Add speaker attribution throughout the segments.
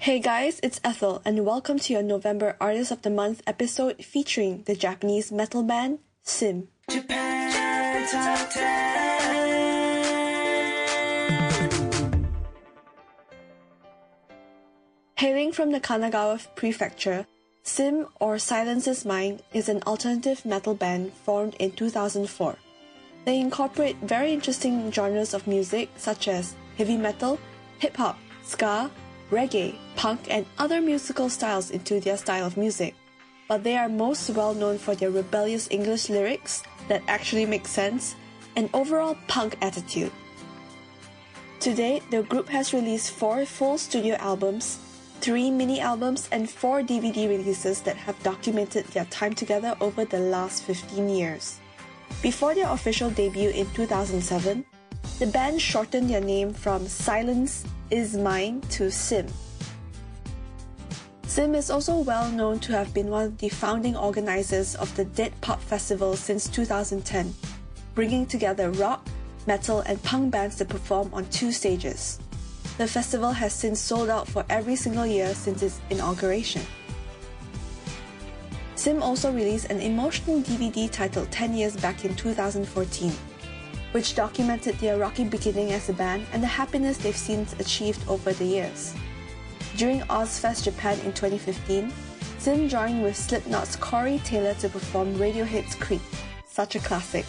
Speaker 1: Hey guys, it's Ethel, and welcome to your November Artist of the Month episode featuring the Japanese metal band Sim.
Speaker 2: Japan Top 10.
Speaker 1: Hailing from the Kanagawa Prefecture, Sim or Silence is Mine is an alternative metal band formed in 2004. They incorporate very interesting genres of music such as heavy metal, hip hop, ska, reggae, punk, and other musical styles into their style of music. But they are most well known for their rebellious English lyrics that actually make sense and overall punk attitude. To date, the group has released four full studio albums, three mini albums, and four DVD releases that have documented their time together over the last 15 years. Before their official debut in 2007, the band shortened their name from Silence is Mine to Sim. Sim is also well known to have been one of the founding organizers of the Dead Pop Festival since 2010, bringing together rock, metal, and punk bands to perform on two stages. The festival has since sold out for every single year since its inauguration. Sim also released an emotional DVD titled 10 Years Back in 2014, which documented their rocky beginning as a band and the happiness they've since achieved over the years. During Ozzfest Japan in 2015, Sim joined with Slipknot's Corey Taylor to perform Radiohead's Creep, such a classic.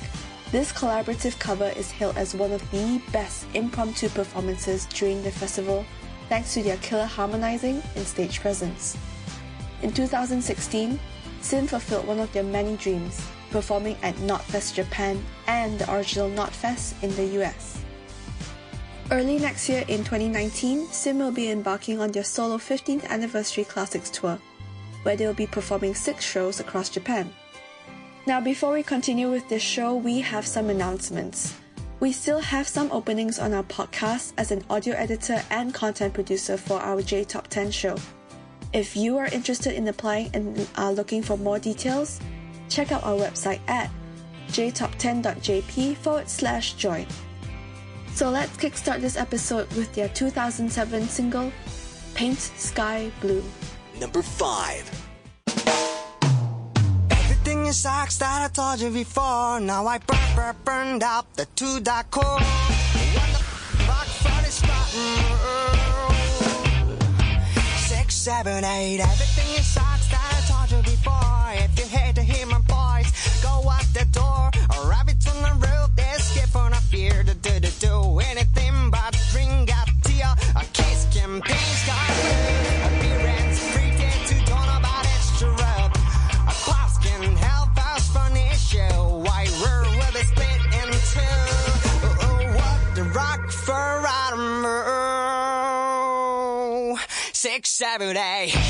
Speaker 1: This collaborative cover is hailed as one of the best impromptu performances during the festival thanks to their killer harmonizing and stage presence. In 2016, Sim fulfilled one of their many dreams, performing at Knotfest Japan and the original Knotfest in the US. Early next year in 2019, Sim will be embarking on their solo 15th anniversary classics tour, where they will be performing six shows across Japan. Now, before we continue with this show, we have some announcements. We still have some openings on our podcast as an audio editor and content producer for our J Top 10 show. If you are interested in applying and are looking for more details, check out our website at jtop10.jp forward slash join. So let's kickstart this episode with their 2007 single, Paint Sky Blue.
Speaker 3: Number 5.
Speaker 4: Everything is socks that I told you before. Now I burn, burn, burned out the two dot core. What the fuck fun is Six, seven, eight. Everything is sucks that I told you before. If you hate door. Or rabbit on the roof. Escape on a fear to do, to do anything but drink up tea. A kiss campaign sky blue. Appearance to about. A class can help us be split in two. Oh, oh, what the rock for. Six, seven, eight.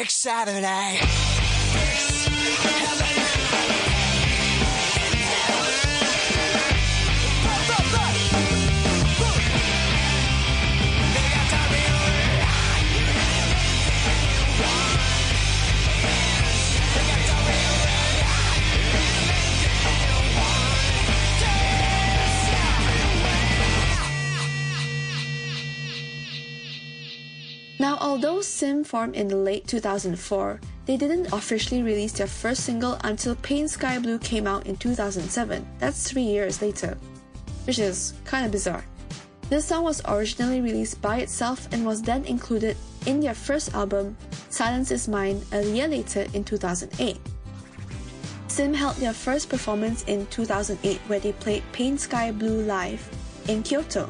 Speaker 4: Six, seven,
Speaker 1: Sim formed in late 2004, they didn't officially release their first single until Pain Sky Blue came out in 2007. That's three years later, which is kind of bizarre. This song was originally released by itself and was then included in their first album, Silence Is Mine, a year later in 2008. Sim held their first performance in 2008 where they played Pain Sky Blue live in Kyoto.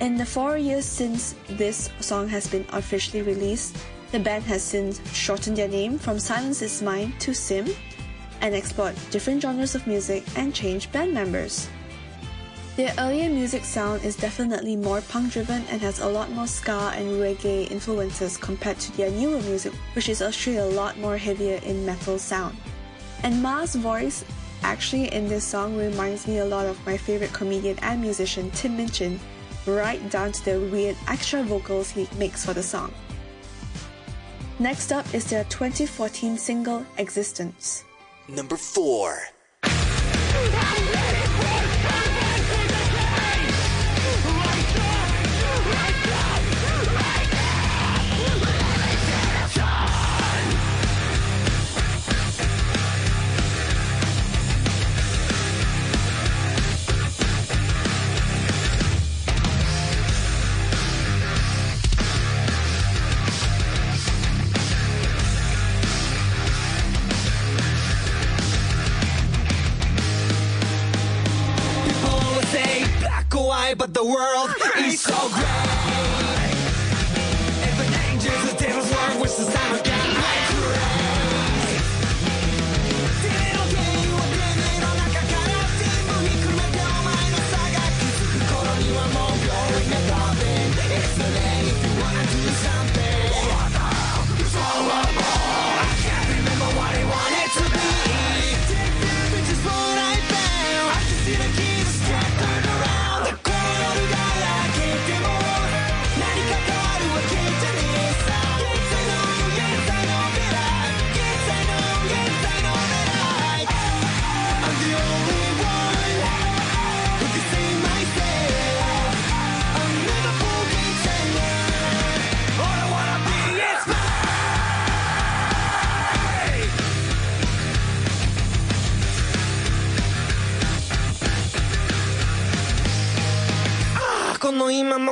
Speaker 1: In the four years since this song has been officially released, the band has since shortened their name from Silence Is Mine to Sim and explored different genres of music and changed band members. Their earlier music sound is definitely more punk driven and has a lot more ska and reggae influences compared to their newer music, which is actually a lot more heavier in metal sound. And MAH's voice actually in this song reminds me a lot of my favorite comedian and musician Tim Minchin, right down to the weird extra vocals he makes for the song. Next up is their 2014 single Existence.
Speaker 3: Number
Speaker 4: 4. The world is so great.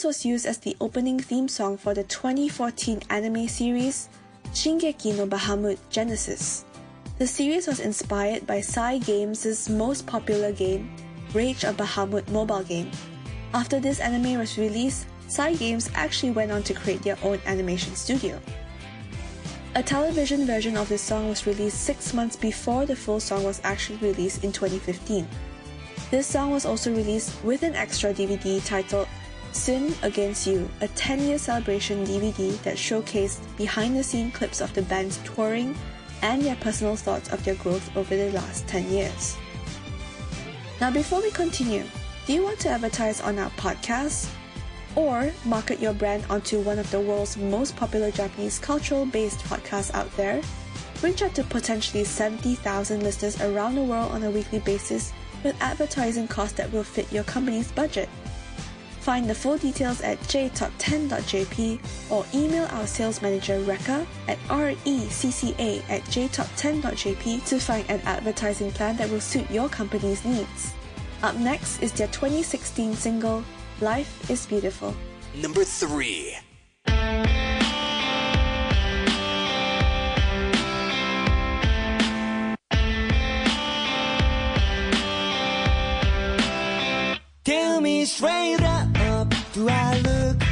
Speaker 1: Existence was used as the opening theme song for the 2014 anime series Shingeki no Bahamut Genesis. The series was inspired by Cygames' most popular game, Rage of Bahamut mobile game. After this anime was released, Cygames actually went on to create their own animation studio. A television version of this song was released six months before the full song was actually released in 2015. This song was also released with an extra DVD titled Sin Against You, a 10 year celebration DVD that showcased behind the scenes clips of the band's touring and their personal thoughts of their growth over the last 10 years. Now, before we continue, do you want to advertise on our podcast? Or market your brand onto one of the world's most popular Japanese cultural based podcasts out there? Reach out to potentially 70,000 listeners around the world on a weekly basis with advertising costs that will fit your company's budget. Find the full details at jtop10.jp or email our sales manager Rekka at recca at jtop10.jp to find an advertising plan that will suit your company's needs. Up next is their 2016 single, Life is Beautiful.
Speaker 3: Number three.
Speaker 4: Tell me straight up, do I look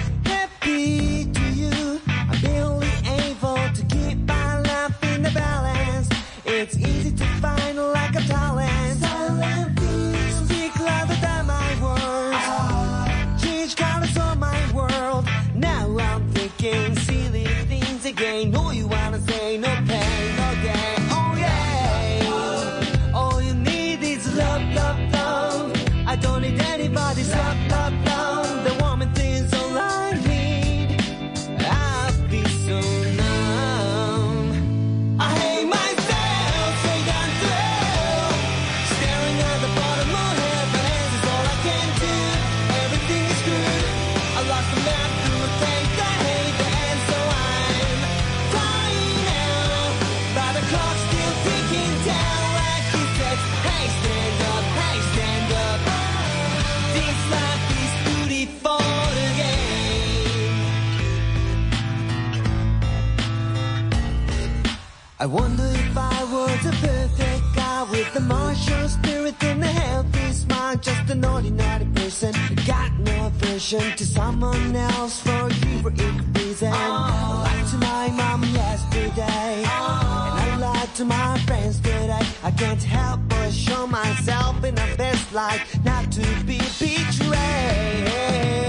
Speaker 4: wonder if I was a perfect guy with a martial spirit and a healthy smile, just an ordinary person. Got no aversion to someone else for a heroic reason. I lied to my mom yesterday, and I lied to my friends today, I can't help but show myself in the best light, not to be betrayed.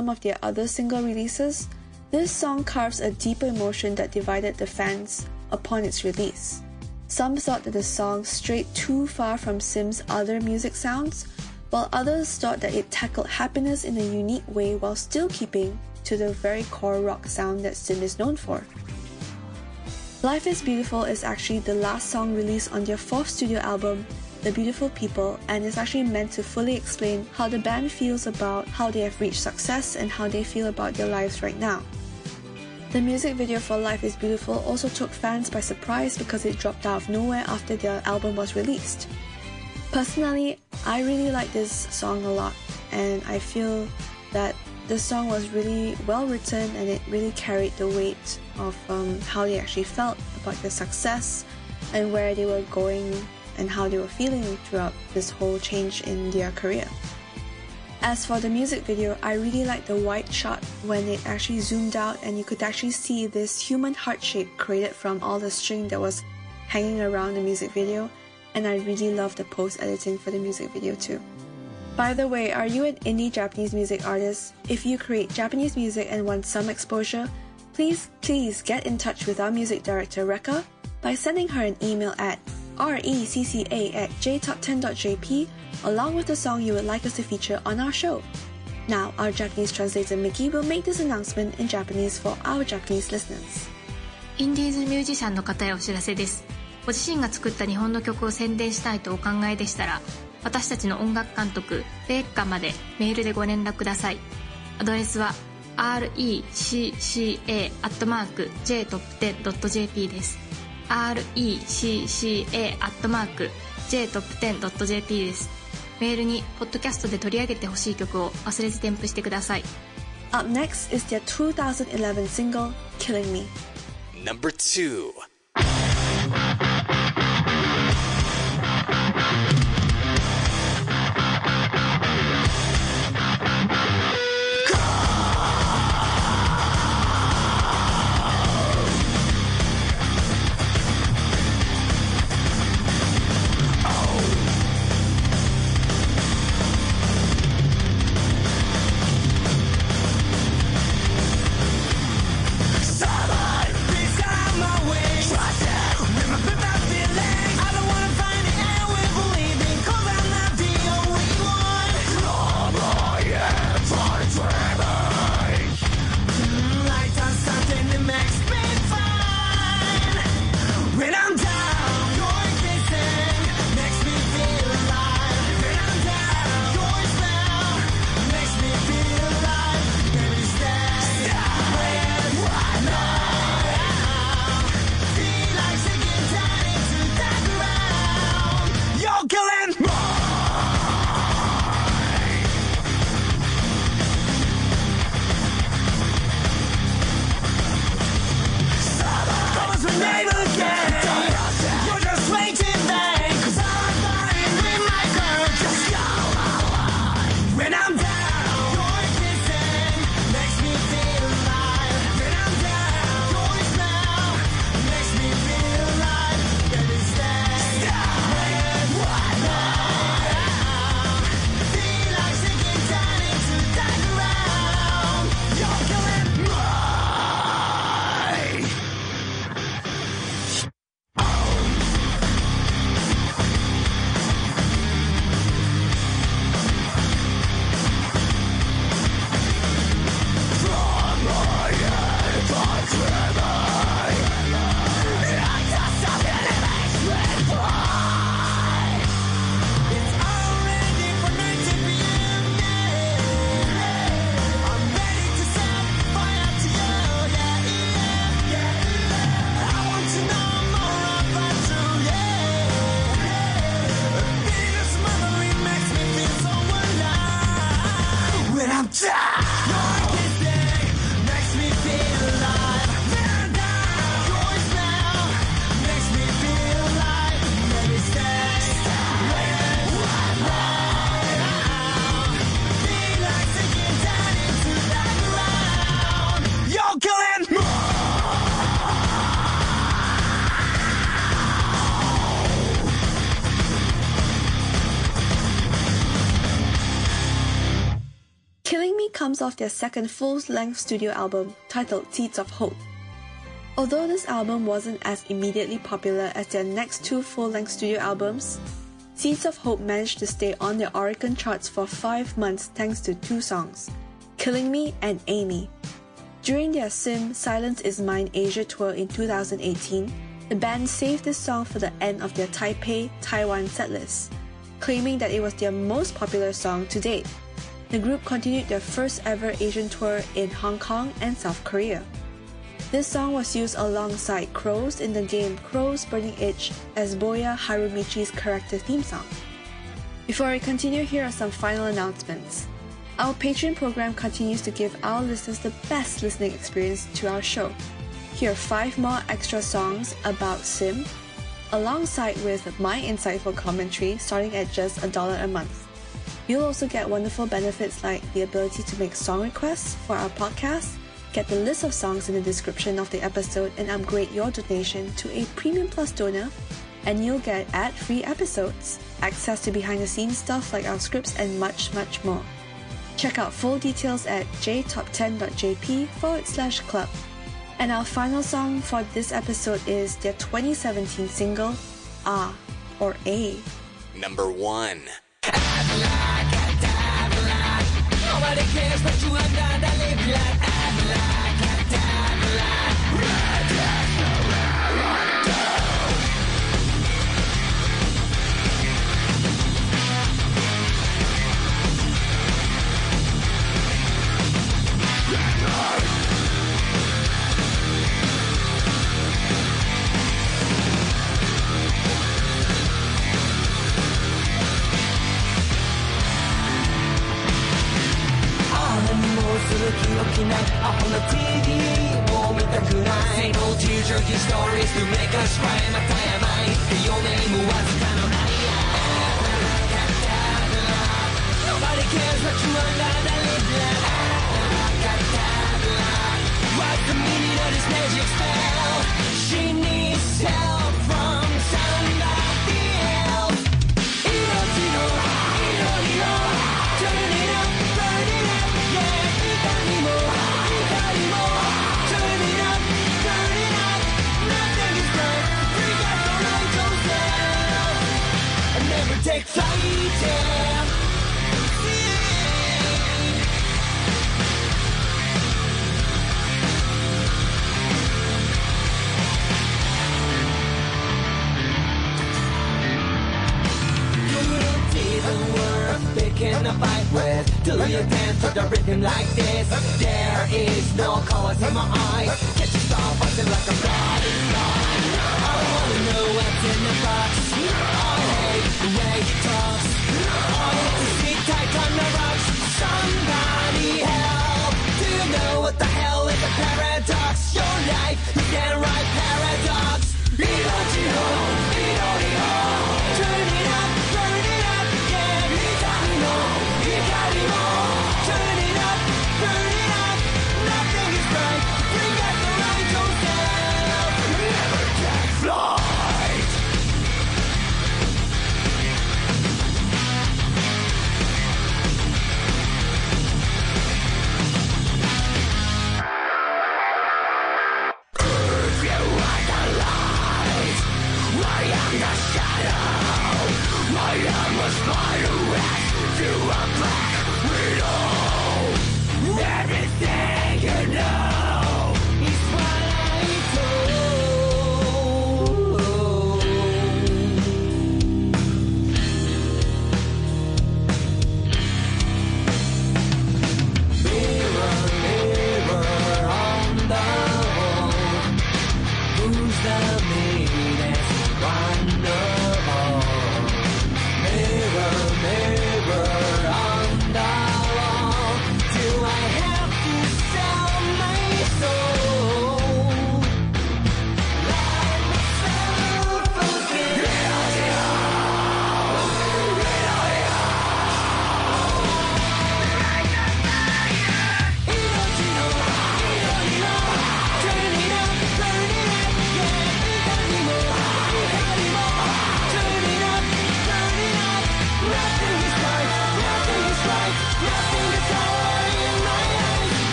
Speaker 1: Some of their other single releases, this song carves a deeper emotion that divided the fans upon its release. Some thought that the song strayed too far from Sim's other music sounds, while others thought that it tackled happiness in a unique way while still keeping to the very core rock sound that Sim is known for. Life is Beautiful is actually the last song released on their fourth studio album, The Beautiful People, and is actually meant to fully explain how the band feels about how they have reached success and how they feel about their lives right now. The music video for Life is Beautiful also took fans by surprise because it dropped out of nowhere after their album was released. Personally, I really like this song a lot, and I feel that the song was really well written and it really carried the weight of um, how they actually felt about their success and where they were going and how they were feeling throughout this whole change in their career. As for the music video, I really liked the wide shot when it actually zoomed out and you could actually see this human heart shape created from all the string that was hanging around the music video, and I really love the post editing for the music video too. By the way, are you an indie Japanese music artist? If you create Japanese music and want some exposure, please, please get in touch with our music director Reka by sending her an email at recca at jtop10.jp along with the song you would like us to feature on our show. Now, our Japanese translator Mickey will make this announcement in Japanese for our Japanese listeners.
Speaker 5: インディーズミュージシャンの方へお知らせですご自身が作った日本の曲を宣伝したいとお考えでしたら私たちの音楽監督ベッカまでメールでご連絡くださいアドレスは recca.jtop10.jp です recca.jtop10.jp ですメールにポッドキャストで取り上げてほしい曲を忘れず添付してください
Speaker 1: Up next is their 2011 single Killing Me
Speaker 3: Number
Speaker 1: 2 their second full length studio album titled Seeds of Hope. Although this album wasn't as immediately popular as their next two full length studio albums, Seeds of Hope managed to stay on the Oricon charts for five months thanks to two songs Killing Me and Amy. During their Sim Silence Is Mine Asia tour in 2018, the band saved this song for the end of their Taipei, Taiwan setlist, claiming that it was their most popular song to date. The group continued their first ever Asian tour in Hong Kong and South Korea. This song was used alongside Crows in the game Crow's Burning Edge as Boya Harumichi's character theme song. Before we continue, here are some final announcements. Our Patreon program continues to give our listeners the best listening experience to our show. Here are five more extra songs about Sim, alongside with my insightful commentary starting at just a dollar a month. You'll also get wonderful benefits like the ability to make song requests for our podcast, get the list of songs in the description of the episode, and upgrade your donation to a Premium Plus donor, and you'll get ad free episodes, access to behind the scenes stuff like our scripts, and much, much more. Check out full details at jtop10.jp forward slash club. And our final song for this episode is their 2017 single, Ah, or A.
Speaker 4: Number one.
Speaker 1: quieres ver jugant a alegrar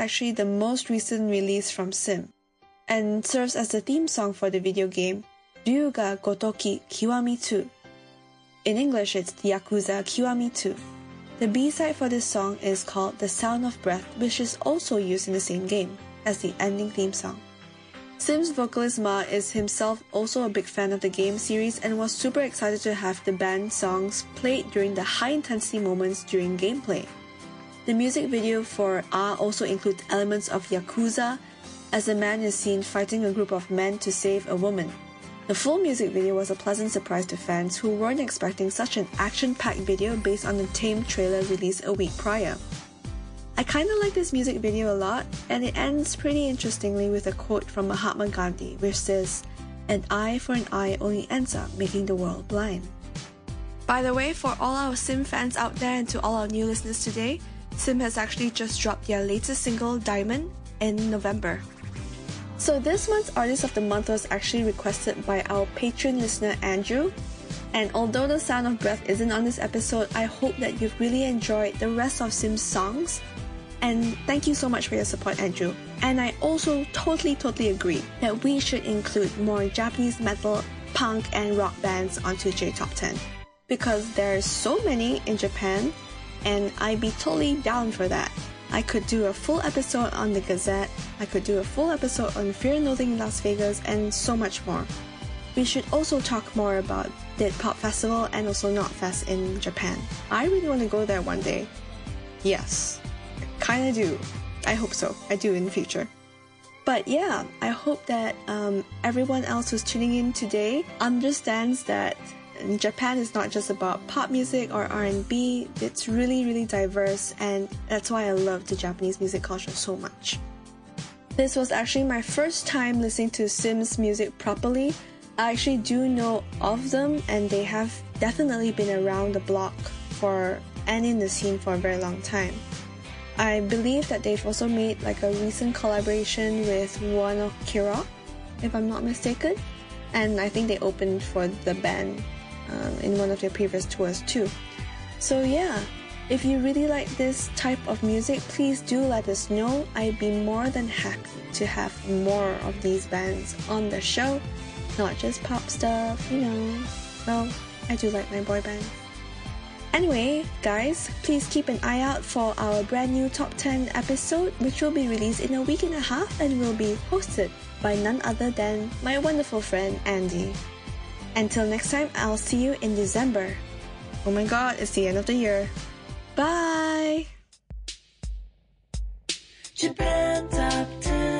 Speaker 1: actually the most recent release from Sim and serves as the theme song for the video game Ryu ga Gotoku Kiwami 2. In English, it's Yakuza Kiwami 2. The B-side for this song is called The Sound of Breath, which is also used in the same game as the ending theme song. Sims vocalist MAH is himself also a big fan of the game series and was super excited to have the band songs played during the high intensity moments during gameplay. The music video for Ah also includes elements of Yakuza, as a man is seen fighting a group of men to save a woman. The full music video was a pleasant surprise to fans who weren't expecting such an action packed video based on the tame trailer released a week prior. I kinda like this music video a lot, and it ends pretty interestingly with a quote from Mahatma Gandhi, which says, An eye for an eye only ends up making the world blind. By the way, for all our Sim fans out there and to all our new listeners today, Sim has actually just dropped their latest single, Diamond, in November. So this month's Artist of the Month was actually requested by our patron listener Andrew. And although the Sound of Breath isn't on this episode, I hope that you've really enjoyed the rest of Sim's songs. And thank you so much for your support, Andrew. And I also totally, totally agree that we should include more Japanese metal, punk, and rock bands onto J Top 10. Because there are so many in Japan, and I'd be totally down for that. I could do a full episode on the Gazette, I could do a full episode on Fear in Las Vegas, and so much more. We should also talk more about the Pop Festival and also Not Knotfest in Japan. I really want to go there one day. Yes, kinda do. I hope so. I do in the future. But yeah, I hope that um, everyone else who's tuning in today understands that Japan is not just about pop music or R&B. It's really, really diverse, and that's why I love the Japanese music culture so much. This was actually my first time listening to SiM's music properly. I actually do know of them, and they have definitely been around the block for and in the scene for a very long time. I believe that they've also made like a recent collaboration with Wano Kira, if I'm not mistaken, and I think they opened for the band um, in one of their previous tours too. So yeah, if you really like this type of music, please do let us know. I'd be more than happy to have more of these bands on the show, not just pop stuff, you know. Well, I do like my boy band. Anyway, guys, please keep an eye out for our brand new top 10 episode, which will be released in a week and a half and will be hosted by none other than my wonderful friend Andy. Until next time, I'll see you in December. Oh my god, it's the end of the year. Bye!
Speaker 2: Japan Top 10,